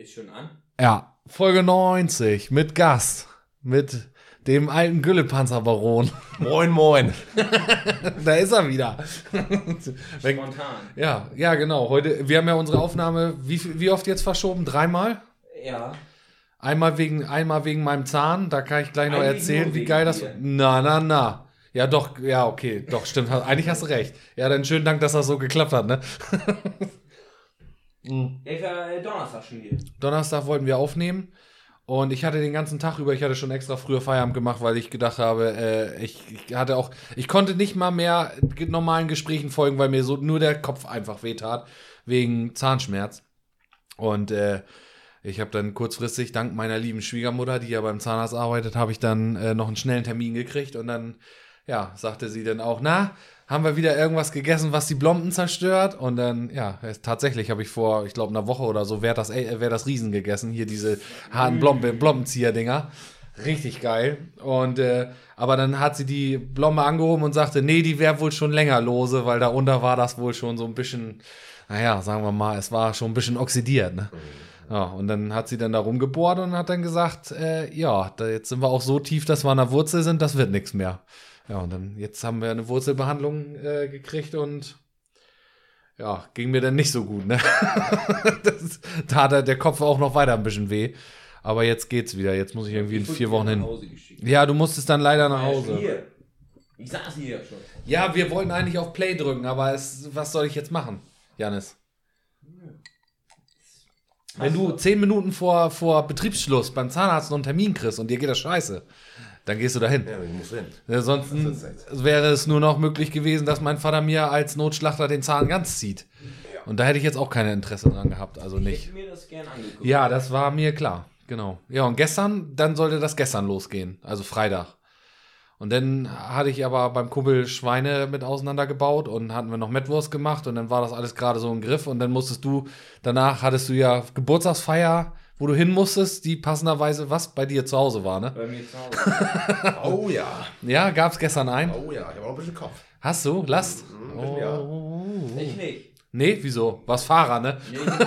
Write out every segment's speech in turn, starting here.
Ist schon an? Ja, Folge 90 mit Gast. Mit dem alten Güllepanzerbaron. Moin, moin. da ist er wieder. Spontan. ja, ja, genau. Heute, wir haben ja unsere Aufnahme, wie, viel- wie oft jetzt verschoben? Dreimal? Ja. Einmal wegen, einmal wegen meinem Zahn, da kann ich gleich noch Eigentlich erzählen, wie geil das dir. Na, na, na. Ja, doch, ja, okay, doch, stimmt. Eigentlich hast du recht. Ja, dann schönen Dank, dass das so geklappt hat, ne? Ja, ich war äh, Donnerstag schon hier. Donnerstag wollten wir aufnehmen und ich hatte den ganzen Tag über, ich hatte schon extra früher Feierabend gemacht, weil ich gedacht habe, äh, ich, ich hatte auch, ich konnte nicht mal mehr normalen Gesprächen folgen, weil mir so nur der Kopf einfach wehtat, wegen Zahnschmerz. Und äh, ich habe dann kurzfristig, dank meiner lieben Schwiegermutter, die ja beim Zahnarzt arbeitet, habe ich dann äh, noch einen schnellen Termin gekriegt und dann, ja, sagte sie dann auch, na, haben wir wieder irgendwas gegessen, was die Blomben zerstört? Und dann, ja, tatsächlich habe ich vor, ich glaube, einer Woche oder so, wer das, äh, wer das Riesen gegessen, hier diese harten Blombe, Blombenzieher-Dinger. Richtig geil. Und, äh, aber dann hat sie die Blombe angehoben und sagte, nee, die wäre wohl schon länger lose, weil darunter war das wohl schon so ein bisschen, naja, sagen wir mal, es war schon ein bisschen oxidiert, ne? Ja, und dann hat sie dann da rumgebohrt und hat dann gesagt, äh, ja, da jetzt sind wir auch so tief, dass wir an der Wurzel sind, das wird nichts mehr. Ja, und dann jetzt haben wir eine Wurzelbehandlung äh, gekriegt und ja, ging mir dann nicht so gut, ne? das, da hat der- der Kopf auch noch weiter ein bisschen weh. Aber jetzt geht's wieder. Jetzt muss ich irgendwie in Ich wurde vier Wochen hin. Ja, du musstest dann leider nach Ja, Hause. Hier. Ich saß hier schon. Ja, wir wollten eigentlich auf Play drücken, aber es, was soll ich jetzt machen, Janis? Wenn du zehn Minuten vor, vor Betriebsschluss beim Zahnarzt noch einen Termin kriegst und dir geht das scheiße, dann gehst du dahin. Ja, ich muss hin. Ansonsten wäre es nur noch möglich gewesen, dass mein Vater mir als Notschlachter den Zahn ganz zieht. Ja. Und da hätte ich jetzt auch kein Interesse dran gehabt, also Ich nicht. hätte mir das gern angeguckt. Ja, das war mir klar, genau. Ja, und gestern, dann sollte das gestern losgehen, also Freitag. Und dann hatte ich aber beim Kumpel Schweine mit auseinandergebaut und hatten wir noch Mettwurst gemacht und dann war das alles gerade so im Griff und dann musstest du, danach hattest du ja Geburtstagsfeier, wo du hin musstest, die passenderweise was bei dir zu Hause war, ne? Bei mir zu Hause. Oh ja. Ja, gab's gestern ein? Oh ja, ich habe auch ein bisschen Kopf. Hast du? Last? Mhm, bisschen, ja. Oh. ich nicht. Nee, wieso? Was Fahrer, ne? Nee, nicht.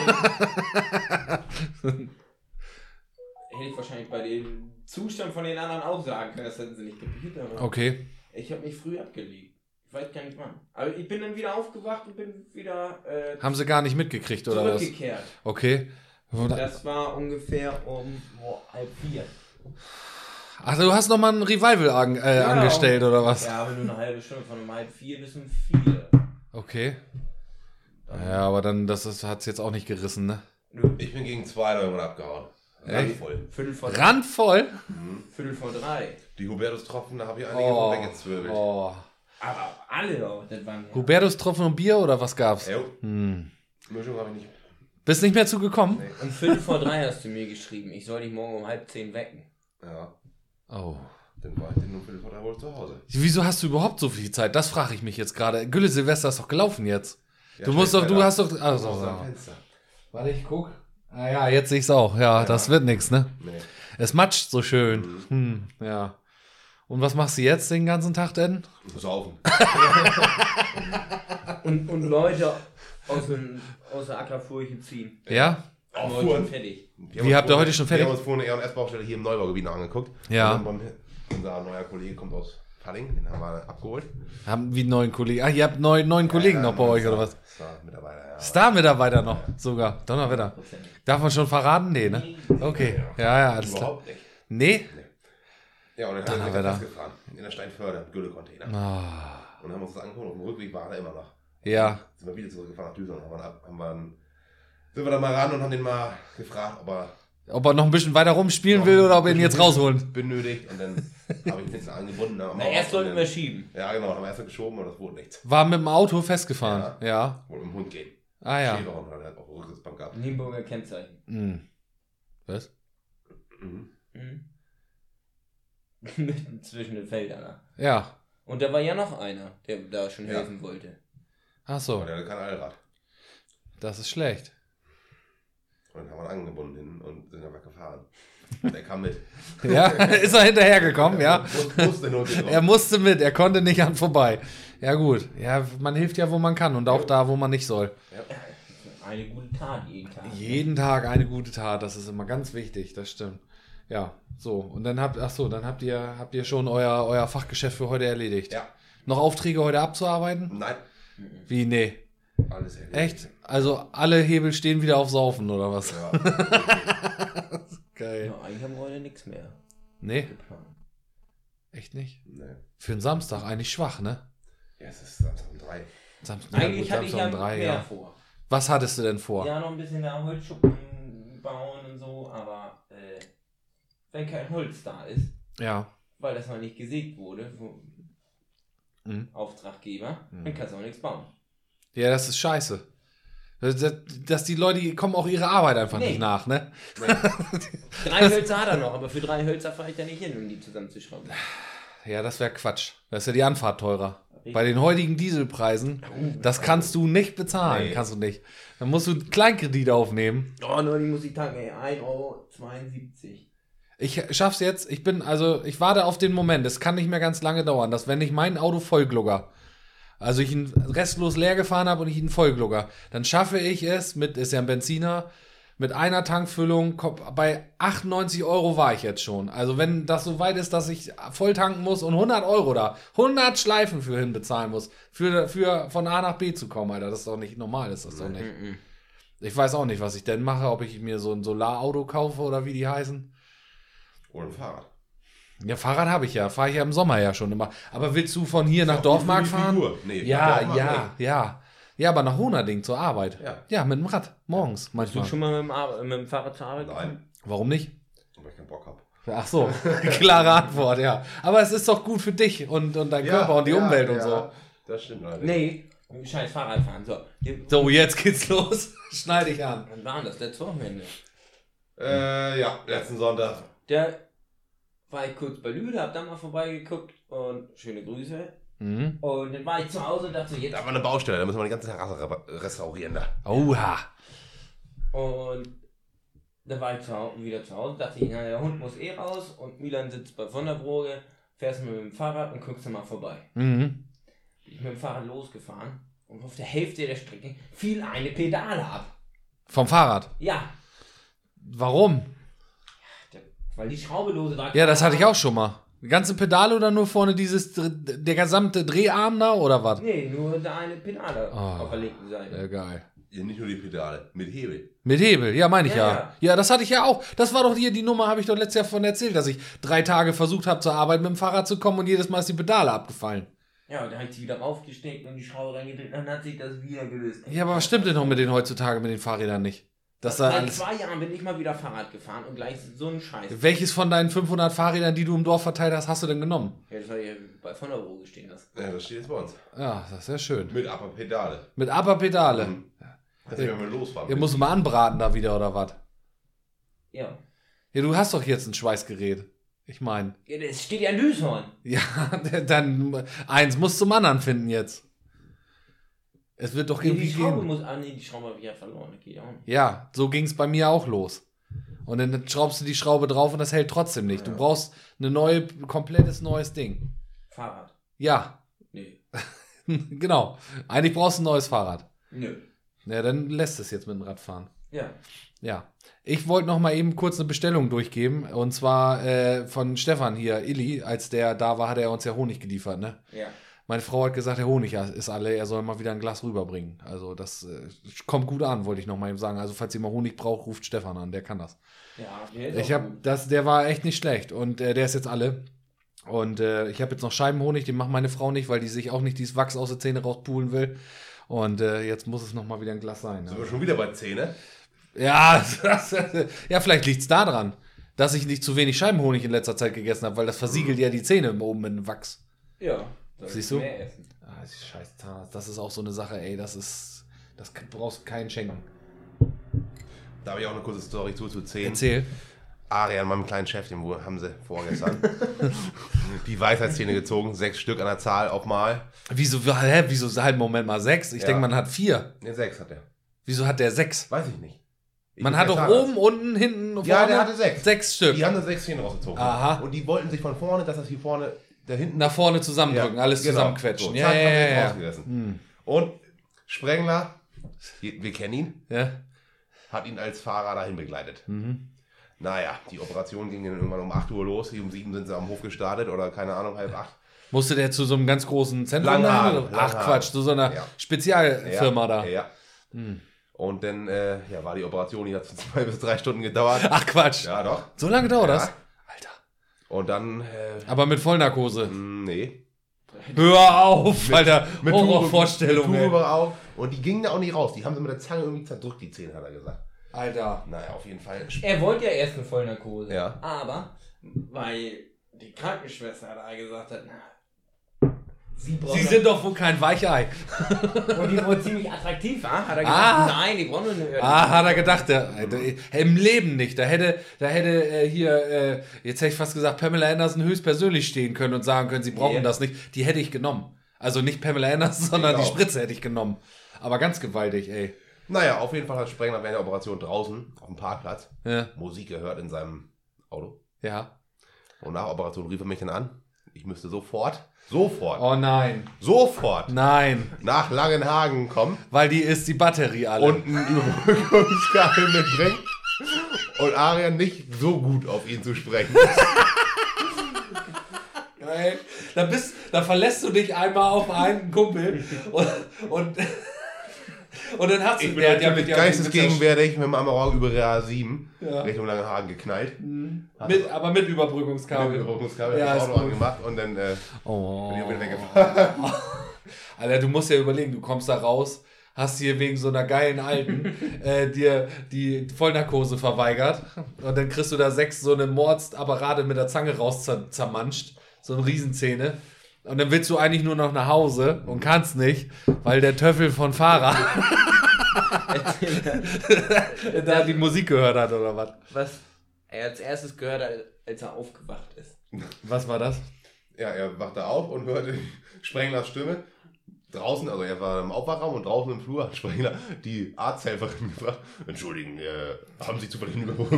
Hätte ich wahrscheinlich bei dem Zustand von den anderen auch sagen können, das hätten sie nicht kapiert. Aber Okay. Ich habe mich früh abgelegt. Ich weiß gar nicht wann. Aber ich bin dann wieder aufgewacht und bin wieder äh, Haben sie gar nicht mitgekriegt, oder was? zurückgekehrt. Okay. Das war ungefähr um boah, halb vier. Ach, du hast noch mal ein Revival an, äh, Ja. angestellt, oder was? Ja, aber nur eine halbe Stunde von um halb vier bis um vier. Okay. Ja, aber dann, das ist, hat's jetzt auch nicht gerissen, ne? Nö. Ich bin gegen zwei Leute abgehauen. Echt? voll. Viertel vor, Randvoll? Viertel vor drei. Die Hubertus-Tropfen, da habe ich einige Oh. weggezwirbelt. oh. Aber alle auch. Das waren ja. Hubertus Tropfen und Bier oder was gab's? Jo, Hm. Mischung habe ich nicht. Bist nicht mehr zugekommen? Nee. Um Viertel vor drei hast du mir geschrieben, ich soll dich morgen um halb zehn wecken. Ja, Oh. dann war ich den nur Viertel vor drei wohl zu Hause. Wieso hast du überhaupt so viel Zeit? Das frage ich mich jetzt gerade. Gülle Silvester ist doch gelaufen jetzt. Ja, du musst doch, du hast doch. Also. Fenster. Warte, ich guck. Ah ja, jetzt sehe ich's auch. Ja, Ja. das wird nix, ne? Nee. Es matscht so schön. Hm, ja. Und was machst du jetzt den ganzen Tag denn? Saufen. Und, und Leute aus, dem, aus der Ackerfurche ziehen. Ja? Auch fuhren. fertig. Wir Wie, haben habt ihr heute schon fertig? Wir haben uns vorhin eine E&S-Baustelle hier im Neubaugebiet noch angeguckt. Ja. Und beim, unser neuer Kollege kommt aus Palling, den haben wir abgeholt. Haben wie einen neuen Kollegen. Ah, ihr habt neun, neun Kollegen noch bei euch, oder was? Star-Mitarbeiter, ja. Star-Mitarbeiter noch, sogar. Donnerwetter. Darf man schon verraten? Nee, ne? Okay. Ja, ja, alles klar. Überhaupt nicht. Nee? Ja, und dann haben wir festgefahren. In der Steinförde, im Gülle-Container. Ah, Und dann haben wir uns das angeguckt. Auf dem Rückweg war er immer noch. Ja. Sind wir wieder zurückgefahren nach Düsseldorf. Haben wir, ab- haben wir einen, sind wir da mal ran und haben den mal gefragt, ob er Ob er noch ein bisschen weiter rumspielen will oder ob wir ihn jetzt rausholen. benötigt. Und dann habe ich ihn jetzt angebunden. Na, erst auch- sollten wir schieben. Ja, genau. Dann haben wir erst geschoben und das wurde nichts. War mit dem Auto festgefahren. Ja. Wollte mit dem Hund gehen. Ah, ja. Schäferhund hat er auf der Rücksitzbank gehabt. Nienburger Kennzeichen. Hm. Was? Mhm. Mhm. Mitten zwischen den Feldern. ne? Ja. Und da war ja noch einer, der da schon Ja. helfen wollte. Ach Aber so. der hatte kein Allrad. Das ist schlecht. Und dann haben wir ihn angebunden und sind dann weggefahren. Und er kam mit. Ja, ist er hinterhergekommen, ja. Muss- Musste nur den Er musste mit, er konnte nicht an vorbei. Ja, gut. Ja, man hilft ja, wo man kann und auch da, wo man nicht soll. Ja. eine gute Tat jeden Tag. Jeden Tag eine gute Tat, das ist immer ganz wichtig, das stimmt. Ja, so. Und dann habt, ach so, dann habt ihr, habt ihr schon euer, euer Fachgeschäft für heute erledigt. Ja. Noch Aufträge heute abzuarbeiten? Nein. Wie, nee. Alles erledigt. Echt? Also alle Hebel stehen wieder auf Saufen, oder was? Ja. Geil. Ja, eigentlich haben wir heute nichts mehr Nee, geplant. echt nicht. nee. Für einen Samstag eigentlich schwach, ne? Ja, es ist Samstag um drei. Samstag, ja, Eigentlich gut, hatte ich Samstag ja um drei, mehr ja. vor. Was hattest du denn vor? Ja, noch ein bisschen da Holzschuppen bauen und so, aber äh, wenn kein Holz da ist, Ja. weil das noch nicht gesägt wurde Mhm. Auftraggeber, dann kannst du auch nichts bauen. Ja, das ist scheiße. Das- das- Dass die Leute die kommen auch ihrer Arbeit einfach Nee. nicht nach, ne? Drei Hölzer hat er noch, aber für drei Hölzer fahre ich da nicht hin, um die zusammenzuschrauben. Ja, das wäre Quatsch. Das ist ja die Anfahrt teurer. Bei den heutigen Dieselpreisen, das kannst du nicht bezahlen, Nee. kannst du nicht. Dann musst du einen Kleinkredit aufnehmen. Oh, nur die muss ich tanken, ey, 1,72 Euro. Ich schaff's jetzt. Ich bin, also, ich warte auf den Moment. Es kann nicht mehr ganz lange dauern, dass wenn ich mein Auto vollglugger, also ich ihn restlos leer gefahren habe und ich ihn vollglugger, dann schaffe ich es mit, ist ja ein Benziner, mit einer Tankfüllung, bei 98 Euro war ich jetzt schon. Also wenn das so weit ist, dass ich voll tanken muss und 100 Euro da, 100 Schleifen für hin bezahlen muss, für, für von A nach B zu kommen, Alter, das ist doch nicht normal, ist das doch nicht. Ich weiß auch nicht, was ich denn mache, ob ich mir so ein Solarauto kaufe oder wie die heißen. Oder ein Fahrrad. Ja, Fahrrad habe ich ja. Fahre ich ja im Sommer ja schon immer. Aber willst du von hier nach Dorfmark fahren? Nee, Ja, Dorfmark ja, ja. Ja, aber nach Honerding zur Arbeit. Ja. Ja, mit dem Rad. Morgens Bist du manchmal. schon mal mit dem, Ar mit dem Fahrrad zur Arbeit nicht. Nein, Warum nicht? weil ich keinen Bock habe. Ach so, klare Antwort, ja. Aber es ist doch gut für dich und, und dein Körper und die Umwelt und so. Das stimmt leider. Nee, scheiß Fahrradfahren. So, So, jetzt geht's los. Schneid dich an. wann war das? Letztes Wochenende. Äh, ja, letzten Sonntag. Der war ich kurz bei Lüde, hab da mal vorbeigeguckt und schöne Grüße. Mhm. Und dann war ich zu Hause und dachte jetzt. Da war eine Baustelle, da müssen wir die ganze Terrasse re- restaurieren. Da. Oha. Und dann war ich zu Hause, wieder zu Hause, dachte ich, na, der Hund muss eh raus und Milan sitzt bei Wunderbroge, fährst mit dem Fahrrad und guckst dann mal vorbei. Mhm. Bin ich mit dem Fahrrad losgefahren und auf der Hälfte der Strecke fiel eine Pedale ab. Vom Fahrrad. Ja, Warum? Weil die Schraube lose war. Ja, das hatte ich auch schon mal. Die ganze Pedale oder nur vorne dieses, der gesamte Dreharm da oder was? Nee, nur da eine Pedale Ah. auf der linken Seite. Ja, geil. Ja, nicht nur die Pedale, mit Hebel. Mit Hebel, ja, meine ich ja, Ja, ja. ja. das hatte ich ja auch. Das war doch hier, die Nummer habe ich doch letztes Jahr von erzählt, dass ich drei Tage versucht habe, zur Arbeit mit dem Fahrrad zu kommen und jedes Mal ist die Pedale abgefallen. Ja, und dann habe ich die wieder raufgesteckt und die Schraube reingedreht, dann hat sich das wieder gelöst. Ja, aber was stimmt denn noch mit den heutzutage mit den Fahrrädern nicht? Dass da Seit alles. zwei Jahren bin ich mal wieder Fahrrad gefahren und gleich so ein Scheiß. Welches von deinen 500 Fahrrädern, die du im Dorf verteilt hast, hast du denn genommen? Ja, das war ja bei von der Roge stehen das. Ja, das steht jetzt bei uns. Ja, das ist ja schön. Mit Upper Pedale. Mit aber Pedale. Mhm. Du ja mal losfahren. Ihr musst mal anbraten da wieder oder was? Ja. Ja, du hast doch jetzt ein Schweißgerät. Ich meine. ja das steht ja in Lüshorn. Ja, dann eins muss zum anderen finden jetzt. Es wird doch irgendwie die Schraube gehen. muss. Ah, nee, die Schraube habe ich ja verloren. Auch nicht. Ja, so ging es bei mir auch los. Und dann schraubst du die Schraube drauf und das hält trotzdem nicht. Du brauchst eine neue, komplettes neues Ding. Fahrrad. Ja, Nee. genau. Eigentlich brauchst du ein neues Fahrrad. Nö. Ja, dann lässt es jetzt mit dem Rad fahren. Ja. Ja. Ich wollte noch mal eben kurz eine Bestellung durchgeben. Und zwar äh, von Stefan hier, Illy. Als der da war, hat er uns ja Honig geliefert, ne? Ja. Meine Frau hat gesagt, der Honig ist alle, er soll mal wieder ein Glas rüberbringen. Also das äh, kommt gut an, wollte ich noch mal eben sagen. Also falls ihr mal Honig braucht, ruft Stefan an, der kann das. Ja, der Ich habe das, der war echt nicht schlecht und äh, der ist jetzt alle. Und äh, ich habe jetzt noch Scheibenhonig, den macht meine Frau nicht, weil die sich auch nicht dieses Wachs aus der Zähne rauspulen will. Und äh, jetzt muss es noch mal wieder ein Glas sein. Sind Ne? wir schon wieder bei 10, ne? Ja, das, ja, vielleicht liegt es daran, dass ich nicht zu wenig Scheibenhonig in letzter Zeit gegessen habe, weil das versiegelt ja die Zähne oben mit Wachs. Ja. Soll Siehst ich du? Mehr essen. Ah, das ist scheiß Zahnarzt. Das ist auch so eine Sache, ey, das ist. Das brauchst du keinen schenken. Da habe ich auch eine kurze Story zu, zu 10. Erzähl. Arian, meinem kleinen Chef, den wo- haben sie vorgestern. die Weisheitszähne gezogen, sechs Stück an der Zahl auf Mal. Wieso, hä, wieso halt, Moment mal, sechs? Ich Ja. denke, man hat vier. Ne, sechs hat er. Wieso hat der sechs? Weiß ich nicht. Ich Man hat doch Zahnarzt. oben, unten, hinten, vorne. Ja, der hatte sechs. Sechs Stück. Die haben dann sechs Zähne rausgezogen. Aha. Und die wollten sich von vorne, dass das hier vorne, da hinten. Nach vorne zusammendrücken, alles genau. zusammenquetschen. So, ja, zack, ja, ja, ja. rausgerissen. Und Sprengler, Wir kennen ihn. Ja. Hat ihn als Fahrer dahin begleitet. Mhm. Naja, die Operation ging dann irgendwann um 8 Uhr los. Um 7 sind sie am Hof gestartet oder keine Ahnung, halb 8. Musste der zu so einem ganz großen Zentrum oder? Ach. Quatsch, zu so einer Ja. Spezialfirma da. Ja. Hm. Und dann ja, war die Operation, die hat zwei bis drei Stunden gedauert. Ach Quatsch. Ja, doch. So lange dauert Ja. das? Und dann, äh, Aber mit Vollnarkose. mh, nee. Hör auf, Alter. Mit Horrorvorstellung. Ey. Tube auf. Und die gingen da auch nicht raus. Die haben sie mit der Zange irgendwie zerdrückt, die Zähne, hat er gesagt. Alter. Naja, auf jeden Fall. Er wollte ja erst eine Vollnarkose. Ja. Aber, weil die Krankenschwester da gesagt hat, na, sie Sie sind doch wohl kein Weichei. Und die wohl ziemlich attraktiv war, hat er gesagt, Ah. nein, die brauchen nur eine Ah, hat er gedacht, der, der, im Leben nicht. Da hätte, da hätte äh, hier, äh, jetzt hätte ich fast gesagt, Pamela Anderson höchstpersönlich stehen können und sagen können, sie brauchen Nee. das nicht. Die hätte ich genommen. Also nicht Pamela Anderson, sondern die auch. Spritze hätte ich genommen. Aber ganz gewaltig, ey. Naja, auf jeden Fall hat Sprengler während der Operation draußen auf dem Parkplatz Ja. Musik gehört in seinem Auto. ja. Und nach der Operation rief er mich dann an. Ich müsste sofort, sofort, Oh nein. sofort Nein. nach Langenhagen kommen Weil die ist die Batterie alle. und ein Überbrückungskabel mitbringen. Und Arian nicht so gut auf ihn zu sprechen. Geil. Da, bist, da verlässt du dich einmal auf einen Kumpel und, und, und dann hast du Ich bin der hat natürlich ja geistesgegenwärtig mit dem Amarok über RA7 Ja. Richtung Langenhagen geknallt. mit, aber mit Mit Überbrückungskabel. Überbrückungskabel Ja, das ist Auto angemacht und dann äh, Oh. bin ich auch wieder weggefahren. Alter, du musst ja überlegen, du kommst da raus, hast hier wegen so einer geilen Alten äh, dir die Vollnarkose verweigert und dann kriegst du da sechs so eine Mordsapparate mit der Zange raus zer zermanscht, so eine Riesenzähne. Und dann willst du eigentlich nur noch nach Hause und kannst nicht, weil der Töffel von Fahrer da die Musik gehört hat oder was. Was er als erstes gehört hat, als er aufgewacht ist. Was war das? Ja, er wachte auf und hörte Sprenglers Stimme. Draußen, also er war im Aufwachraum und draußen im Flur hat Sprengler die Arzthelferin gefragt, Entschuldigen, äh, haben Sie zufällig einen im Auto?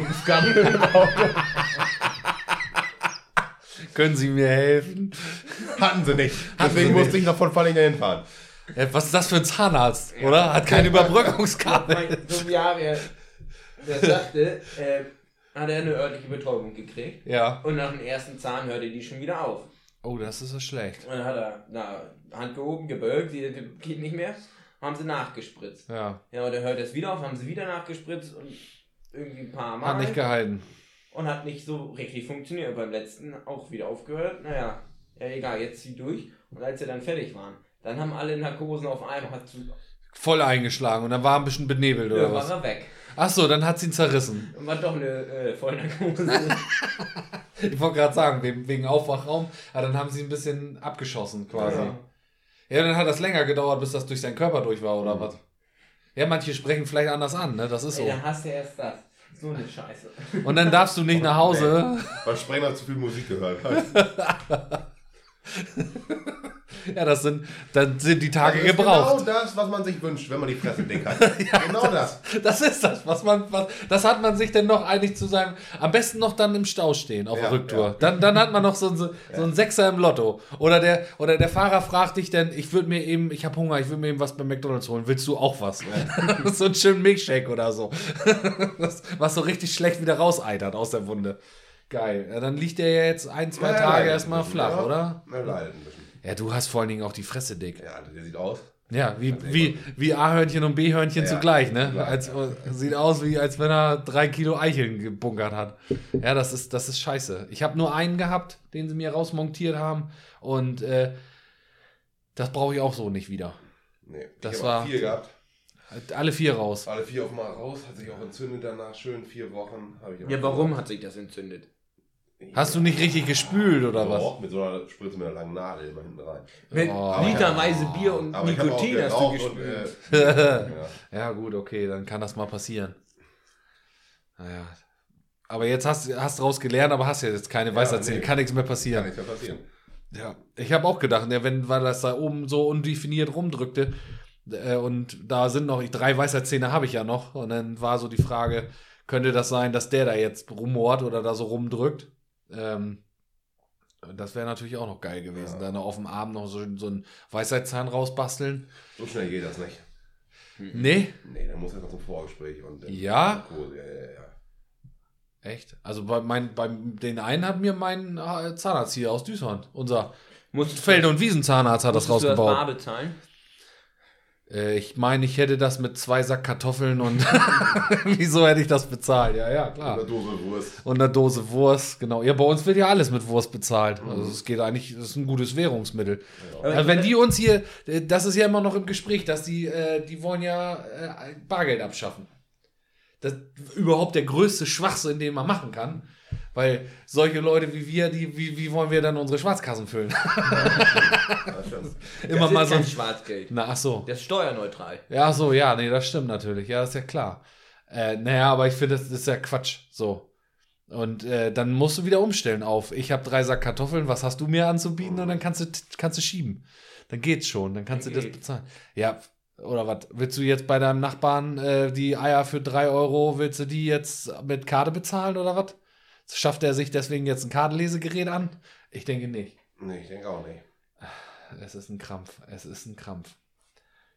Können Sie mir helfen? Hatten sie nicht. Hatten Deswegen sie musste nicht. ich nach von Falling hinfahren. Ja, was ist das für ein Zahnarzt, oder? Hat kein Überbrückungskabel. so wie Ariel, der sagte, äh, hat er eine örtliche Betäubung gekriegt. Ja. Und nach dem ersten Zahn hörte die schon wieder auf. Oh, das ist ja schlecht. Und dann hat er na, Hand gehoben, gebeugt, die, die geht nicht mehr. Haben sie nachgespritzt. Ja. Ja, und dann hört er es wieder auf, haben sie wieder nachgespritzt und irgendwie ein paar Mal. Hat nicht gehalten. und hat nicht so richtig funktioniert. Beim letzten auch wieder aufgehört. Naja, ja egal, jetzt zieh durch. Und als sie dann fertig waren, dann haben alle Narkosen auf einmal hat zu, Voll eingeschlagen und dann war ein bisschen benebelt oder ja, war was? er weg. Ach so, dann hat sie ihn zerrissen. Und war doch eine äh, Vollnarkose. Ich wollte gerade sagen, wegen, wegen Aufwachraum, aber dann haben sie ein bisschen abgeschossen quasi. Ja. ja. dann hat das länger gedauert, bis das durch seinen Körper durch war oder was? Ja, manche sprechen vielleicht anders an, ne? Das ist Ey, so. dann hast du erst das. So eine Scheiße. Und dann darfst du nicht nach Hause. Weil Sprengler zu viel Musik gehört hat. Ja, das sind, dann sind die Tage Das ist gebraucht. Genau das, was man sich wünscht, wenn man die Fresse dick hat. genau das. Das ist das, was man, was, das hat man sich denn noch eigentlich zu seinem, am besten noch dann im Stau stehen auf der Ja, Rücktour. ja. Dann, dann hat man noch so, ein- so, so einen Sechser im Lotto. Oder der, oder der Fahrer fragt dich dann, ich würde mir eben, ich habe Hunger, ich würde mir eben was bei McDonalds holen. Willst du auch was? so einen schönen Milkshake oder so. das, was so richtig schlecht wieder rauseitert aus der Wunde. Geil. Ja, dann liegt der ja jetzt ein, zwei Ja, Tage erstmal flach, ja. oder? Ein bisschen. Ja, du hast vor allen Dingen auch die Fresse dick. Ja, der sieht aus. Ja, wie, wie, wie A-Hörnchen und B-Hörnchen Ja, zugleich, ne? zugleich, Als, ja. Sieht aus, wie als wenn er drei Kilo Eicheln gebunkert hat. Ja, das ist, das ist scheiße. Ich habe nur einen gehabt, den sie mir rausmontiert haben. Und äh, das brauche ich auch so nicht wieder. Nee, Das ich war- vier gehabt. Alle vier raus. Alle vier auf mal raus, hat sich auch entzündet danach. Schön vier Wochen. Hab ich auch Ja, warum hat sich das entzündet? Hast du nicht richtig gespült oder was? Doch, mit so einer Spritze mit einer langen Nadel immer hinten rein. Mit Oh, literweise Bier und Aber ich Nikotin hast du geraucht und, gespült. äh, ja. Ja, gut, okay, dann kann das mal passieren. Naja. Aber jetzt hast du hast draus gelernt, aber hast ja jetzt keine Ja, Weisheitszähne. nee. Kann nichts mehr Kann passieren. nichts mehr passieren. Ja, ich habe auch gedacht, ja, wenn weil das da oben so undefiniert rumdrückte äh, und da sind noch drei Weisheitszähne habe ich ja noch und dann war so die Frage, könnte das sein, dass der da jetzt rumort oder da so rumdrückt? Ähm, das wäre natürlich auch noch geil gewesen, Ja. dann auf dem Arm noch so, so einen Weisheitszahn rausbasteln. So schnell geht das nicht. Nee? Nee, dann muss er noch zum Vorgespräch und dann Ja? Narkose, ja, ja, ja. Echt? Also bei, mein, bei den einen hat mir mein äh, Zahnarzt hier aus Düsseldorf, unser Musst Feld- und Wiesenzahnarzt hat das musstest du das rausgebaut. bar bezahlen? Äh, ich meine, ich hätte das mit zwei Sack Kartoffeln und wieso hätte ich das bezahlt? Ja, ja, klar. Eine Dose Wurst. Und eine Dose Wurst, genau. Ja, bei uns wird ja alles mit Wurst bezahlt. Also es geht eigentlich, das ist ein gutes Währungsmittel. Also wenn die uns hier, äh, das ist ja immer noch im Gespräch, dass die, äh, die wollen ja äh, Bargeld abschaffen. Das ist überhaupt der größte Schwachsinn, den man machen kann. Weil solche Leute wie wir, die, wie, wie wollen wir dann unsere Schwarzkassen füllen? Immer das mal ist so ein. Schwarzgeld. Na, ach so. Das ist steuerneutral. Ja, ach so, ja, nee, das stimmt natürlich. Ja, das ist ja klar. Äh, naja, aber ich finde, das ist ja Quatsch. So. Und äh, dann musst du wieder umstellen auf, ich habe drei Sack Kartoffeln, was hast du mir anzubieten? Und dann kannst du, kannst du schieben. Dann geht's schon, dann kannst du das bezahlen. Ja, oder was? Willst du jetzt bei deinem Nachbarn äh, die Eier für drei Euro, willst du die jetzt mit Karte bezahlen oder was? Schafft er sich deswegen jetzt ein Kartenlesegerät an? Ich denke nicht. Nee, ich denke auch nicht. Es ist ein Krampf. Es ist ein Krampf.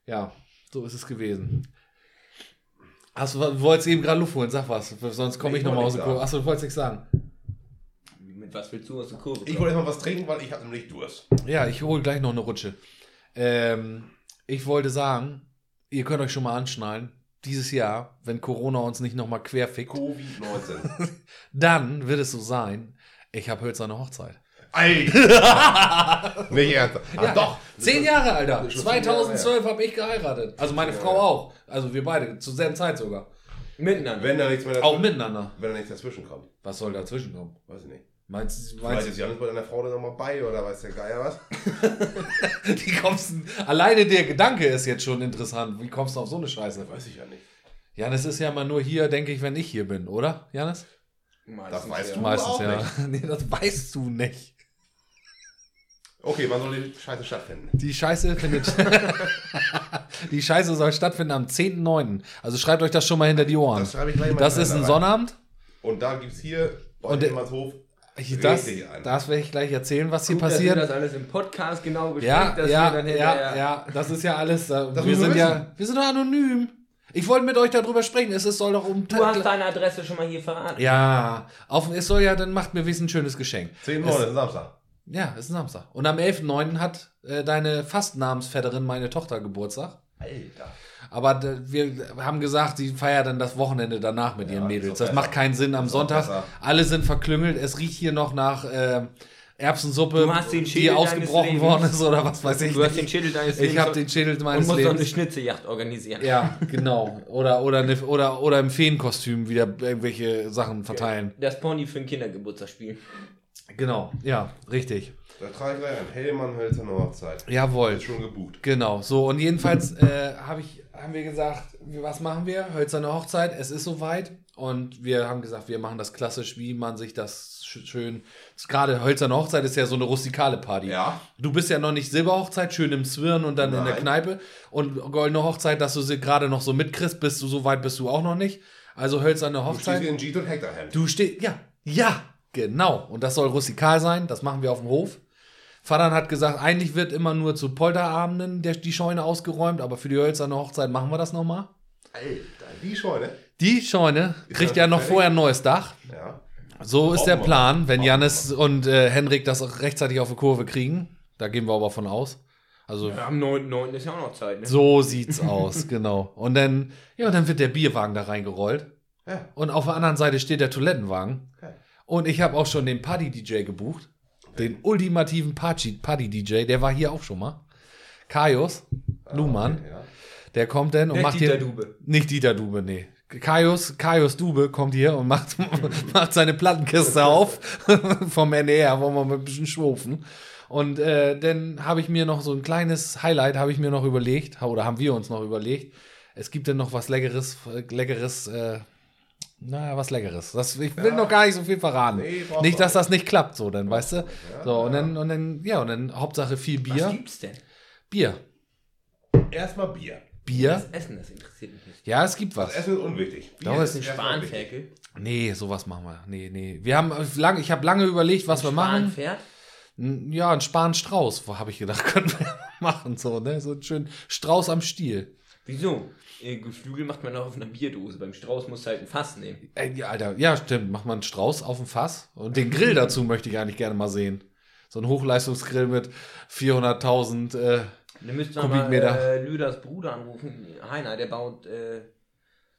Ja, so ist es gewesen. Hast du, du wolltest eben gerade Luft holen, sag was. Sonst komme ich ich nochmal aus der Kurve. Achso, du wolltest nichts sagen. Mit was willst du aus der Kurve? Ich wollte erstmal was trinken, weil ich hatte nämlich Durst. Ja, ich hole gleich noch eine Rutsche. Ähm, ich wollte sagen, ihr könnt euch schon mal anschnallen. Dieses Jahr, wenn Corona uns nicht nochmal querfickt, Covid-19. dann wird es so sein, ich habe hölzerne Hochzeit. Alter! nicht ernsthaft. Ah, doch. Zehn Jahre, Alter. Das ist schon zehn Jahre 2012 habe ich geheiratet. Also meine Frau auch. Also wir beide, zur selben Zeit sogar. Miteinander. Wenn da nichts mehr Auch dazwischen, miteinander. wenn da nichts dazwischen kommt. Was soll dazwischen kommen? Weiß ich nicht. Meinst du, Vielleicht meinst ist Janis bei deiner Frau dann nochmal bei oder weiß der Geier was? du, die kommst, alleine der Gedanke ist jetzt schon interessant. Wie kommst du auf so eine Scheiße? Weiß ich ja nicht. Janis ist ja mal nur hier, denke ich, wenn ich hier bin, oder? Janis? Das weißt ja. du. Meistens, auch ja. nicht. nee, das weißt du nicht. Okay, wann soll die Scheiße stattfinden? Die Scheiße findet. die Scheiße soll stattfinden am 10.9. Also schreibt euch das schon mal hinter die Ohren. Das schreibe ich gleich mal Das ist ein rein. Sonnabend. Und da gibt es hier bei Und Ich, das das werde ich gleich erzählen, was hier Gut, dass passiert. wir das alles im Podcast genau besprechen, Ja, dass ja, wir dann ja, hinterher... ja, das ist ja alles. äh, Das wir müssen wir sind ja, wir sind doch anonym. Ich wollte mit euch darüber sprechen. Es ist- soll doch um. Du hast deine Adresse schon mal hier verraten. ja, auf, es soll ja, dann macht mir wissen ein schönes Geschenk. 10 Es- Uhr, ist Samstag. Ja, ist ein Samstag. Und am 11.9. hat äh, deine Fastnamensvetterin meine Tochter Geburtstag. Alter. Aber d- wir haben gesagt, sie feiert dann das Wochenende danach mit ihren ist Mädels. doch Das macht keinen Sinn am doch Sonntag. besser. Alle sind verklüngelt. Es riecht hier noch nach äh, Erbsensuppe, Du hast den die ausgebrochen worden Lebens. ist oder was weiß ich. Du hast den. Schädel deines ich habe den Schädel und meines musst noch eine Lebens. Schnitzeljagd organisieren. Ja, genau. Oder, oder, eine, oder, oder im Feenkostüm wieder irgendwelche Sachen verteilen. Das Pony für ein Kindergeburtstag spielen. Genau, ja, richtig. Da trage ich gleich ein Hellmann hölzerne Hochzeit. Jawohl. Ist schon gebucht. Genau, so und jedenfalls äh, hab ich, haben wir gesagt, was machen wir? Hölzerne Hochzeit, es ist soweit und wir haben gesagt, wir machen das klassisch, wie man sich das sch- schön, gerade Hölzerne Hochzeit ist ja so eine rustikale Party. Ja. Du bist ja noch nicht Silberhochzeit, schön im Zwirn und dann in der Nein. Kneipe und goldene Hochzeit, dass du sie gerade noch so mitkriegst, bist du so weit bist du auch noch nicht. Also Hölzerne Du Hochzeit. stehst in Jeet und Hektarhemd. Du stehst, ja, ja, genau. Und das soll rustikal sein, das machen wir auf dem Hof. Vater hat gesagt, eigentlich wird immer nur zu Polterabenden der, die Scheune ausgeräumt, aber für die hölzerne Hochzeit machen wir das nochmal. Alter, die Scheune. Die Scheune kriegt ja noch fertig? vorher ein neues Dach. Ja. So ist der Plan, wenn Jannis und äh, Henrik das auch rechtzeitig auf die Kurve kriegen. Da gehen wir aber von aus. Also Ja, am 9.9. ist ja auch noch Zeit, ne? so sieht's aus, genau. Und dann, ja, dann wird der Bierwagen da reingerollt. Ja. Und auf der anderen Seite steht der Toilettenwagen. Ja. Und ich habe auch schon den Party-DJ gebucht. Den ultimativen Party- Party-DJ, der war hier auch schon mal. Kaius Luhmann, Okay, ja. der kommt dann und Nicht macht Dieter hier. Dube. Nicht Dieter Dube, nee. Kaius, Kaius Dube kommt hier und macht, macht seine Plattenkiste auf vom NDR, wo wir mal ein bisschen schwufen. Und äh, dann habe ich mir noch so ein kleines Highlight, habe ich mir noch überlegt, oder haben wir uns noch überlegt. Es gibt dann noch was Leckeres, äh, Leckeres, äh, naja, was Leckeres. Das, ich will noch gar nicht so viel verraten. Nee, nicht, dass das nicht klappt, so, dann, weißt du? Ja, So, und ja. dann, und dann, ja, und dann Hauptsache viel Was Bier. gibt's denn? Bier. Erstmal Bier. Bier? Das Essen, das interessiert mich nicht. Ja, es gibt was. Das Essen ist unwichtig. Bier Doch, ist Ein. Spanferkel. Nee, sowas machen wir. Nee, nee. Wir haben lange, ich habe lange überlegt, was wir machen. Spanpferd? N- Ja, ein Spanstrauß, habe ich gedacht, können wir machen. So, ne? So ein schön Strauß am Stiel. Wieso? Äh, Geflügel macht man auch auf einer Bierdose. Beim Strauß musst du halt ein Fass nehmen. Ey, ja, Alter, ja, stimmt. Macht man einen Strauß auf dem Fass. Und den Grill dazu möchte ich eigentlich gerne mal sehen. So ein Hochleistungsgrill mit 400.000. Äh, Dann müsst ihr Kubikmeter. mal äh, Lüders Bruder anrufen. Heiner, der baut, äh,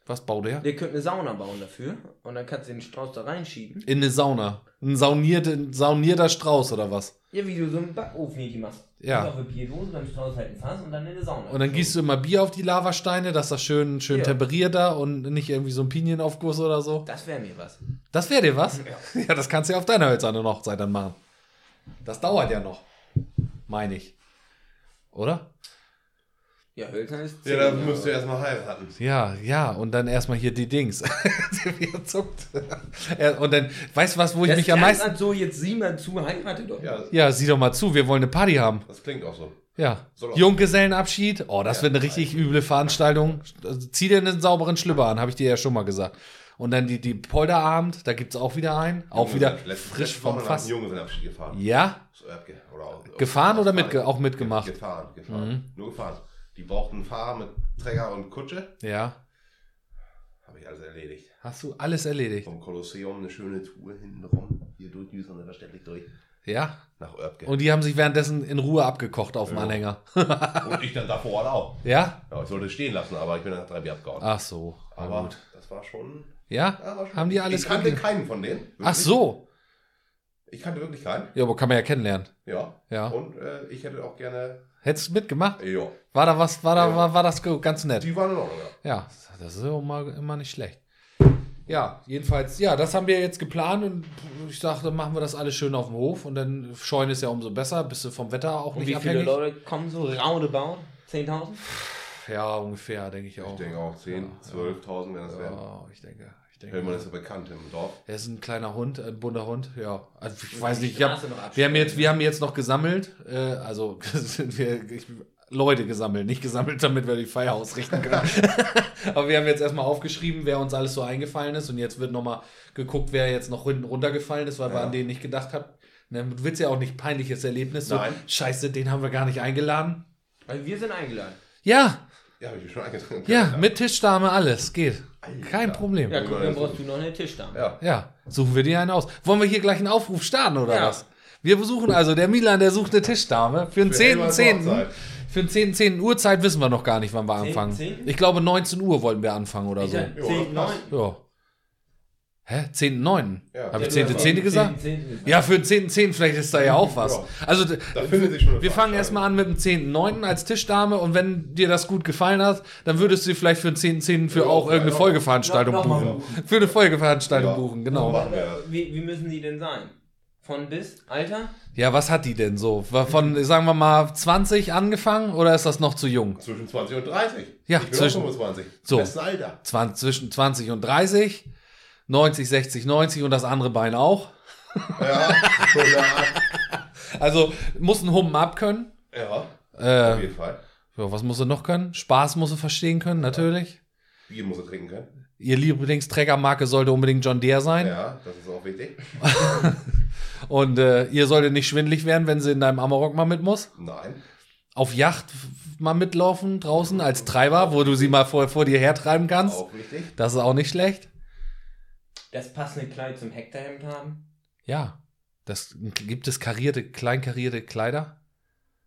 was baut der? der könnte eine Sauna bauen dafür. Und dann kannst du den Strauß da reinschieben. In eine Sauna. Ein, saunierte, ein saunierter Strauß oder was? Ja, wie du so einen Backofen hier machst. Ja. Auf eine Bierdose, beim Strauß halt ein Fass und dann in eine Sauna. Und dann gießt du immer Bier auf die Lavasteine, dass das schön, schön Ja. temperiert da und nicht irgendwie so ein Pinienaufguss oder so. Das wäre mir was. Das wäre dir was? Ja. das kannst du ja auf deiner hölzernen Hochzeit dann machen. Das dauert ja noch. Meine ich. Oder? Ja, Hölzern ist Ja, da müsst ihr erstmal heiraten. Ja, ja, und dann erstmal hier die Dings. Wie er zuckt. Und dann, weißt du was, wo ich Das mich am meisten. so, jetzt sieh mal zu, heirate doch. Ja, Ja, sieh doch mal zu, wir wollen eine Party haben. das klingt auch so. Ja. Soll auch- Junggesellenabschied. Oh, das Ja, wird eine richtig üble Veranstaltung. Also, zieh dir einen sauberen Schlüpper an, habe ich dir ja schon mal gesagt. Und dann die, die Polterabend, da gibt's auch wieder einen. Auch wieder Letzte- frisch letzte vom Fass. Junggesellenabschied gefahren. Ja? So, Erbge- oder auch- Gefahren oder Fahren. mitge- auch mitgemacht? Mhm. Gefahren, gefahren. Nur gefahren. Die brauchten einen Fahrer mit Träger und Kutsche. Ja. Habe ich alles erledigt. Hast du alles erledigt? Vom Kolosseum eine schöne Tour hinten rum. Hier durch Düsseldorf und dann ständig durch. Ja. Nach Oerbke. Und die haben sich währenddessen in Ruhe abgekocht auf dem Ja. Anhänger. Und ich dann da vor Ort auch. Ja? Ja, ich sollte es stehen lassen, aber ich bin nach drei Bier abgehauen. Ach so. Aber gut. das war schon, Ja? ja, war schon. Haben die alles Ich kannte keinen von denen. Ach Wirklich. so. Ich kannte wirklich keinen. Ja, aber kann man ja kennenlernen. Ja. Ja. Und äh, ich hätte auch gerne. Hättest du mitgemacht? Ja. War da was, war da, Ja. war, war das ganz nett? Die waren in Ordnung, ja. Ja, das ist auch mal, immer nicht schlecht. Ja, jedenfalls, ja, das haben wir jetzt geplant und ich dachte, dann machen wir das alles schön auf dem Hof und dann scheuen ist ja umso besser, bist du vom Wetter auch Und nicht wie viele abhängig. Leute kommen so roundabout? 10.000? Ja, ungefähr, denke ich Ich auch. denke auch 10, 12.000 werden das werden. Ja, ich denke, ich denke. Hellmann ist ja bekannt im Dorf. Er ist ein kleiner Hund, ein bunter Hund, ja. Also ich Muss weiß nicht, ich hab, wir haben jetzt, wir haben jetzt noch gesammelt, äh, also sind wir ich, Leute gesammelt, nicht gesammelt, damit wir die Feier ausrichten können. Aber wir haben jetzt erstmal aufgeschrieben, wer uns alles so eingefallen ist und jetzt wird nochmal geguckt, wer jetzt noch hinten runtergefallen ist, weil wir Ja. an den nicht gedacht haben. Ne, Du willst ja auch nicht peinliches Erlebnis. So, Nein. Scheiße, den haben wir gar nicht eingeladen. Weil wir sind eingeladen. Ja, Ja, habe ich mir schon eingetragen. ja, mit Tischdame, alles, geht. Alter. Kein Problem. Ja, Ja. guck, dann brauchst du noch eine Tischdame. Ja. suchen wir dir einen aus. Wollen wir hier gleich einen Aufruf starten oder Ja. was? Wir besuchen also, der Milan, der sucht eine Tischdame. Für den Für Hellmanns 10.10. Hochzeit. Für den 10. 10. Uhrzeit wissen wir noch gar nicht, wann wir 10., anfangen. 10.? Ich glaube, 19 Uhr wollten wir anfangen oder Ich so. sag Ja, 10, 9. passt. Ja. Hä? 10.9. Ja. Habe ich Ja, 10.10. 10. 10. gesagt? 10. Ja, für den 10.10. 10. vielleicht ist da ja auch was. Ja. Also, wir fangen erstmal an mit dem 10.9. als Tischdame und wenn dir das gut gefallen hat, dann würdest du vielleicht für den 10.10. für Ja, auch ja, irgendeine ja. Folgeveranstaltung Noch- noch buchen. Für eine Folgeveranstaltung Ja. buchen, genau. Wie, wie müssen die denn sein? Von bis? Alter? Ja, was hat die denn so? Von, sagen wir mal, 20 angefangen oder ist das noch zu jung? Zwischen 20 und 30. Ja, ich bin zwischen- auch 25. So. Beste Alter. 20, zwischen 20 und 30, 90, 60, 90 und das andere Bein auch. Ja. ja. Also muss ein Humpen abkönnen. ja. Auf Äh, jeden Fall. ja, was muss er noch können? Spaß muss er verstehen können, natürlich. Bier muss er trinken können. Ihr Lieblingsträgermarke sollte unbedingt John Deere sein. Ja, das ist auch wichtig. Und äh, ihr solltet nicht schwindlig werden, wenn sie in deinem Amarok mal mit muss. Nein. Auf Yacht mal mitlaufen draußen als Treiber, wo du sie mal vor, vor dir hertreiben kannst. Auch wichtig. Das ist auch nicht schlecht. Das passende Kleid zum Hektarhemd haben? Ja. Das, gibt es karierte, kleinkarierte Kleider?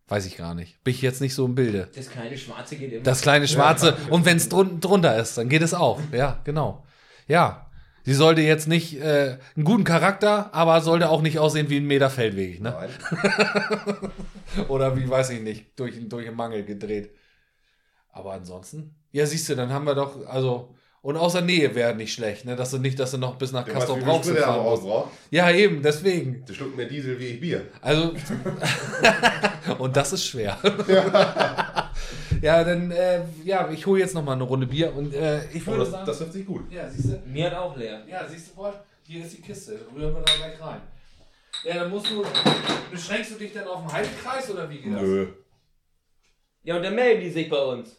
Weiß ich gar nicht. Bin ich jetzt nicht so im Bilde. Das kleine Schwarze geht immer. Das kleine Schwarze. Und wenn es drun drunter ist, dann geht es auch. Ja, genau. Ja. Sie sollte jetzt nicht äh, einen guten Charakter, aber sollte auch nicht aussehen wie ein Meter Feldweg, ne? Oder wie weiß ich nicht, durch, durch einen Mangel gedreht. Aber ansonsten, ja, siehst du, dann haben wir doch, also, und außer Nähe wäre nicht schlecht, ne? Dass du nicht, dass du noch bis nach Du weißt, Castor er fahren musst. Ja, eben, deswegen. Der schluckt mehr Diesel wie ich Bier. Also, und das ist schwer. ja, dann, äh, ja, ich hole jetzt noch mal eine Runde Bier und äh, ich würde das, sagen, das hört sich gut. ja, siehst du, Mir hat auch leer. ja, siehst du, Paul, hier ist die Kiste, rühren wir da gleich rein. Ja, dann musst du, beschränkst du dich dann auf den Halbkreis oder wie geht das? Nö. Ja, und dann melden die sich bei uns.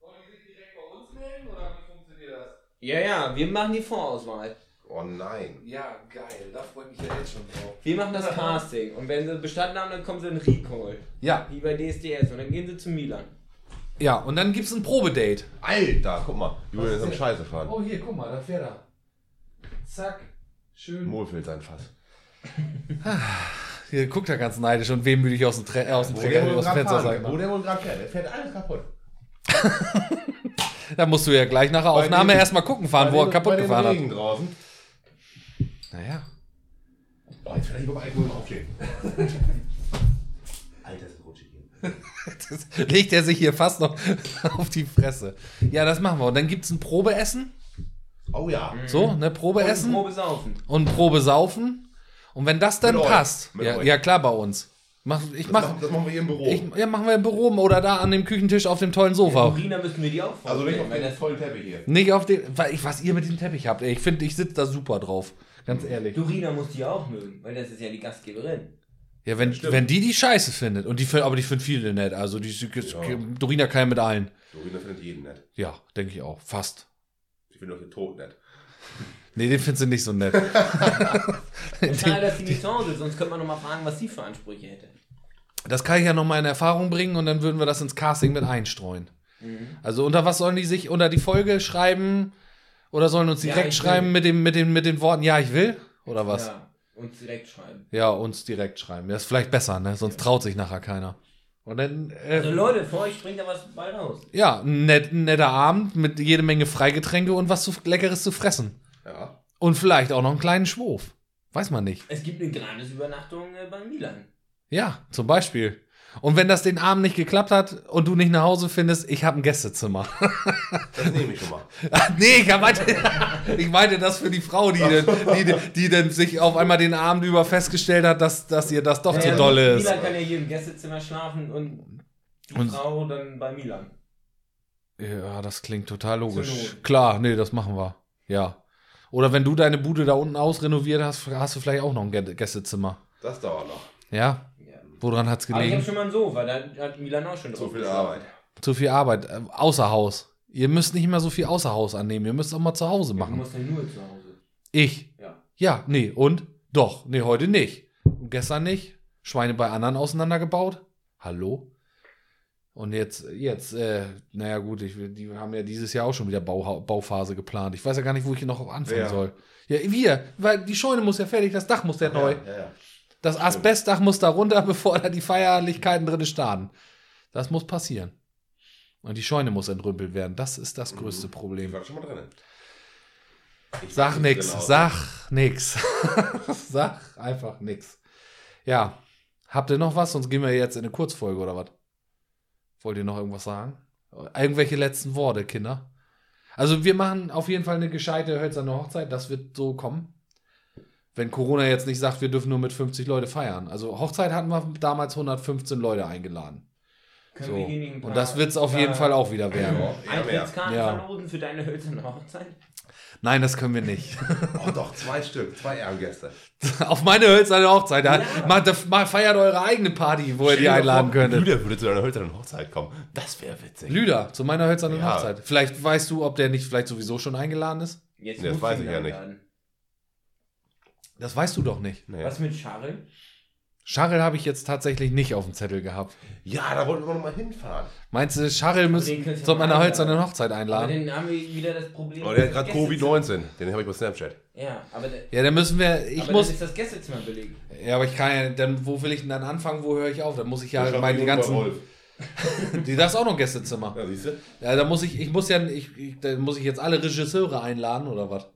Wollen die sich direkt bei uns melden oder wie funktioniert das? Ja, ja, wir machen die Vorauswahl. Oh, nein. Ja, geil. Da freue ich mich ja jetzt schon drauf. Wir machen das Casting und wenn sie bestanden haben, dann kommen sie in Recall. Ja, Wie bei DSDS und dann gehen sie zu Milan. ja. Und dann gibt's ein Probedate. Alter, guck mal. Julian ist am Scheiße fahren. Oh, hier, guck mal, da fährt er. Zack. Schön. Mohlfeld sein Fass. Hier guckt er ganz neidisch und wehmütig aus dem, Tre äh, aus dem, Wo Träger, aus dem Fenster, wo der wohl gerade fährt. Der fährt alles kaputt. Da musst du ja gleich nach der Bei Aufnahme dem- erstmal gucken fahren, wo Bei er kaputt gefahren hat. Regen draußen. Naja. Oh, jetzt hier über Alkohol aufstehen. Alter, ist das rutschig hier. Das legt er sich hier fast noch auf die Fresse. Ja, das machen wir. Und dann gibt's ein Probeessen. Oh ja. So, ne, Und Probeessen. Probe saufen. und Probe saufen. Und wenn das dann Mit passt, Mit ja, ja klar bei uns. Mach, ich Das, mach, machen, das machen wir hier im Büro. ich, ja, machen wir im Büro oder da an dem Küchentisch auf dem tollen Sofa. Urina müssen wir die auch also nicht auf den das vollen Teppich hier. Nicht auf dem, weil ich, was ihr mit dem Teppich habt. Ey, ich finde, ich sitze da super drauf. Ganz ehrlich. Dorina muss die auch mögen, weil das ist ja die Gastgeberin. Ja, wenn, Stimmt. wenn die die Scheiße findet. Und die aber die finden viele nett. Also die, die Dorina kann ja mit allen. Dorina findet jeden nett. Ja, denke ich auch. Fast. Ich finde auch den Tod nett. Nee, den findest du nicht so nett. Schade, dass sie nicht zu Hause ist, sonst könnte man noch mal fragen, was sie für Ansprüche hätte. Das kann ich ja noch mal in Erfahrung bringen und dann würden wir das ins Casting mit einstreuen. Also unter was sollen die sich unter die Folge schreiben oder sollen uns Ja, direkt ich schreiben will. mit dem mit den mit den Worten ja ich will oder was? Ja, Ja, uns direkt schreiben. uns direkt schreiben. Das ist vielleicht besser, ne? Sonst traut sich nachher keiner. Und dann äh, Also Leute, für euch springt da was bald raus. ja ein, net, netter Abend mit jede Menge Freigetränke und was zu, leckeres zu fressen Ja. und vielleicht auch noch einen kleinen Schwurf. Weiß man nicht. Es gibt eine Gratis-Übernachtung äh, bei Milan. Ja, zum Beispiel. Und wenn das den Abend nicht geklappt hat und du nicht nach Hause findest, ich habe ein Gästezimmer. Das nehme ich schon mal. Nee, ich meinte, ich meinte das für die Frau, die, dann, die, die dann sich auf einmal den Abend über festgestellt hat, dass, dass ihr das doch zu Naja, doll ist. Milan kann ja hier im Gästezimmer schlafen und die Und- Frau dann bei Milan. Ja, das klingt total logisch. Klar, nee, das machen wir. Ja. Oder wenn du deine Bude da unten ausrenoviert hast, hast du vielleicht auch noch ein Gä- Gästezimmer. Das dauert noch. Ja? Ja. Woran hat's Aber ich habe gelegen? schon mal ein Sofa, da hat Milan auch schon drauf Zu viel geschlafen. Arbeit. Zu viel Arbeit. Äh, außer Haus. Ihr müsst nicht mehr so viel außer Haus annehmen. Ihr müsst auch mal zu Hause Du machen. musst ja nur zu Hause. Ich. Ja. Ja, nee, und? Doch, nee, heute nicht. Und gestern nicht. Schweine bei anderen auseinandergebaut. Hallo? Und jetzt, jetzt, äh, naja gut, ich, die haben ja dieses Jahr auch schon wieder Bau, Bauphase geplant. Ich weiß ja gar nicht, wo ich noch anfangen Wer? soll. Ja, wir, weil die Scheune muss ja fertig, das Dach muss ja neu. Ja, ja. Das Asbestdach muss da runter, bevor da die Feierlichkeiten drin starten. Das muss passieren. Und die Scheune muss entrümpelt werden. Das ist das größte Ich Problem. war schon mal drin. Ich Sag weiß nix, genau. sag nix. sag einfach nix. Ja, habt ihr noch was? Sonst gehen wir jetzt in eine Kurzfolge oder was? Wollt ihr noch irgendwas sagen? Irgendwelche letzten Worte, Kinder? Also wir machen auf jeden Fall eine gescheite hölzerne Hochzeit. Das wird so kommen. Wenn Corona jetzt nicht sagt, wir dürfen nur mit 50 Leute feiern. Also Hochzeit hatten wir damals 115 Leute eingeladen. So. Und das wird es auf jeden Fall auch wieder werden. Ja. Eintrittskarten Ja. verlosen für deine hölzerne Hochzeit? Nein, das können wir nicht. Oh doch, zwei Stück, zwei Ehrengäste. Auf meine hölzerne Hochzeit. Da, macht, mal feiert eure eigene Party, wo ihr die einladen könntet. Lüder würde zu einer hölzernen Hochzeit kommen. Das wäre witzig. Lüder, zu meiner hölzernen Ja. Hochzeit. Vielleicht weißt du, ob der nicht vielleicht sowieso schon eingeladen ist? Jetzt Nee, das weiß ich ja nicht. einladen. Das weißt du doch nicht. Nee. Was mit Charles? Charles habe ich jetzt tatsächlich nicht auf dem Zettel gehabt. Ja, da wollten wir noch mal hinfahren. Meinst du, den könnt ihr zu meiner einladen. hölzernen Hochzeit Aber einladen? dann haben wir wieder das Problem. Oh, der hat gerade Gästezimmer. Covid-19. Den habe ich bei Snapchat. Ja, aber, der, Ja, dann müssen wir, ich aber muss, dann ist das Gästezimmer belegt. ja, aber ich kann ja, dann, wo will ich denn dann anfangen, wo höre ich auf? Dann muss ich ja Ich meine die ganzen, die, das ist auch noch ein Gästezimmer. Ja, siehst du? Ja, da muss ich, ich muss ja, ich, ich, da muss ich jetzt alle Regisseure einladen oder was?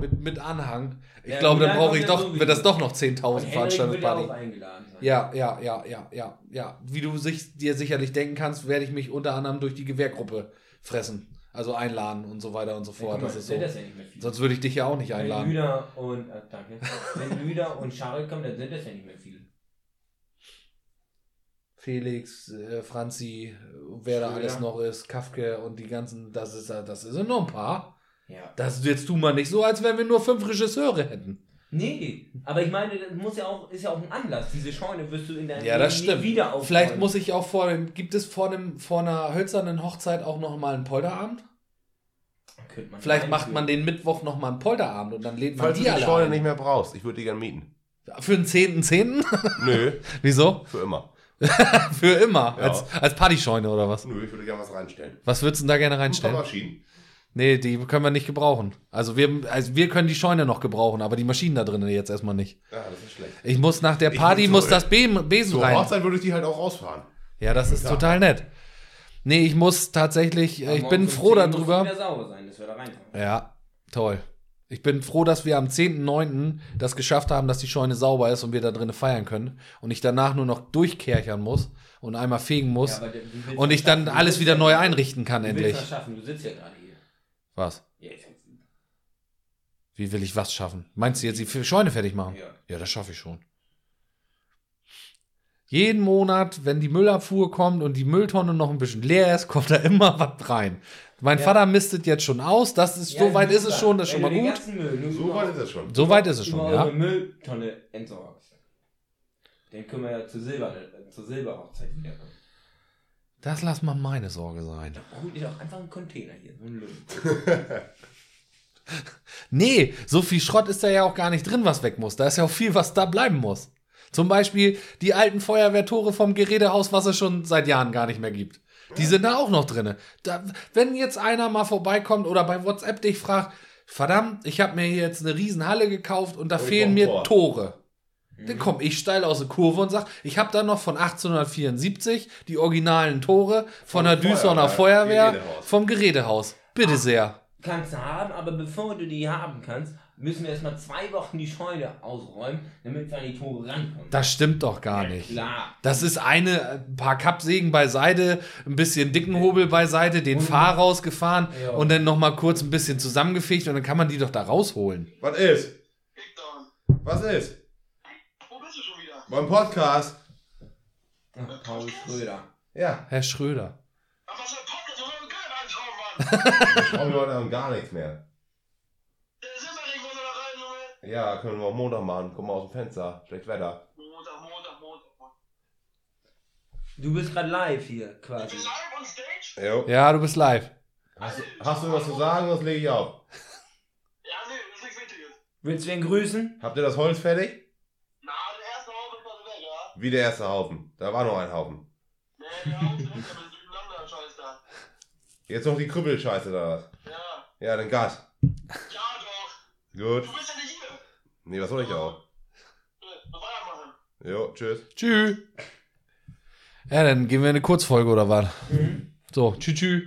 Mit, mit Anhang. Ich Ja, glaube, dann brauche ich ja doch, sowieso. wird das doch noch Und 10.000 Henrik wird ja auch Veranstaltungsparty. Ja, ja, ja, ja, ja, ja. Wie du sich, dir sicherlich denken kannst, werde ich mich unter anderem durch die Gewehrgruppe fressen. Also einladen und so weiter und so Ja, fort. guck mal, Das so. das ja. Sonst würde ich dich ja auch nicht Wenn einladen. Lüder und, äh, danke. Wenn Lüder und Charles kommen, dann sind das ja nicht mehr viel. Felix, äh, Franzi, wer da Schröder. alles noch ist, Kafke und die ganzen, das ist das sind nur ein paar. Ja. Das jetzt tu mal nicht so, als wenn wir nur fünf Regisseure hätten. Nee, aber ich meine, das muss ja auch, ist ja auch ein Anlass. Diese Scheune wirst du in deinem Ja, das stimmt. wieder aufbauen. Vielleicht muss ich auch vor dem, gibt es vor dem, vor einer hölzernen Hochzeit auch noch mal einen Polterabend? Könnte man Vielleicht macht man den Mittwoch nochmal einen Polterabend und dann lädt man Falls du die die alle Scheune ein. nicht mehr brauchst, ich würde die gerne mieten. Für den 10.10.? Nö, Wieso? für immer. Für immer. Ja. Als, als Partyscheune oder was? Nö, ich würde gerne was reinstellen. Was würdest du denn da gerne Ein paar reinstellen? Maschinen. Nee, die können wir nicht gebrauchen. Also wir, also wir können die Scheune noch gebrauchen, aber die Maschinen da drinnen jetzt erstmal nicht. Ja, das ist schlecht. Ich muss nach der Ich Party, bin muss so- das Be Besen Zur rein. Hochzeit würde ich die halt auch rausfahren. Ja, das ist Ja. total nett. Nee, ich muss tatsächlich, Aber ich bin froh 10 muss darüber. wieder sauber sein, dass wir da reinkommen. Ja, toll. Ich bin froh, dass wir am 10.9. das geschafft haben, dass die Scheune sauber ist und wir da drinnen feiern können. Und ich danach nur noch durchkerchern muss und einmal fegen muss. Ja, und ich dann alles wieder ja- neu einrichten kann, Du willst endlich. du sitzt ja gerade. Was? Ja, ich. Wie will ich was schaffen? Meinst du jetzt die Scheune fertig machen? Ja. Ja, das schaffe ich schon. Jeden Monat, wenn die Müllabfuhr kommt und die Mülltonne noch ein bisschen leer ist, kommt da immer was rein. Mein Ja. Vater mistet jetzt schon aus. Das ist, so weit ist es schon, das ist schon mal gut. Müll So weit ist es schon. So weit ist es schon, ja. Mülltonne entsorgst. Den können wir ja zur, Silber, äh, zur Silberhochzeit wieder machen. Das lass mal meine Sorge sein. Da holt ihr doch einfach einen Container hier, so einen Müll. Nee, so viel Schrott ist da ja auch gar nicht drin, was weg muss. Da ist ja auch viel, was da bleiben muss. Zum Beispiel die alten Feuerwehrtore vom Gerätehaus, was es schon seit Jahren gar nicht mehr gibt. Die sind da auch noch drin. Da, wenn jetzt einer mal vorbeikommt oder bei WhatsApp dich fragt, verdammt, ich habe mir hier jetzt eine Riesenhalle gekauft und da ich fehlen mir Tor. Tore. Dann komme ich steil aus der Kurve und sag, ich habe da noch von 1874 die originalen Tore von der Vom Düsseldorfer Feuerwehr- Gerätehaus. vom Gerätehaus. Bitte sehr. Kannst du haben, aber bevor du die haben kannst, müssen wir erstmal zwei Wochen die Scheune ausräumen, damit wir an die Tore rankommen. Das stimmt doch gar nicht. Klar. Das ist eine, ein paar Kappsägen beiseite, ein bisschen dicken Hobel beiseite, den Und- Fahr rausgefahren Ja. und dann nochmal kurz ein bisschen zusammengefegt und dann kann man die doch da rausholen. Was ist? Victor, Was ist? wo bist du schon wieder? Beim Podcast. Ach, Paul Schröder. Ja. Herr Schröder. Was für ein Podcast, wo wir Köln anschauen, Mann. Wir brauchen gar nichts mehr. Ja, können wir auch Montag machen. Guck mal aus dem Fenster. Schlecht Wetter. Montag, Montag, Montag, Montag. Du bist gerade live hier, quasi. Live on stage? Jo. Ja, du bist live. Hast, du- hast du was zu sagen? Das lege ich auf. Ja, nee, das ist nichts Wichtiges. Willst du ihn grüßen? Habt ihr das Holz fertig? Na, der erste Haufen ist mal weg, ja? Wie der erste Haufen. Da war noch ein Haufen. Nee, der Haufen ist weg, aber durcheinander, Scheiß da. Jetzt noch die Krüppelscheiße da was. Ja. Ja, dann Gas. Ja, doch. Gut. Du bist ja nicht hier. Nee, was soll ich auch? Was weitermachen? Jo, tschüss. Tschüss. Ja, dann gehen wir in eine Kurzfolge oder was? So, tschüss, tschüss.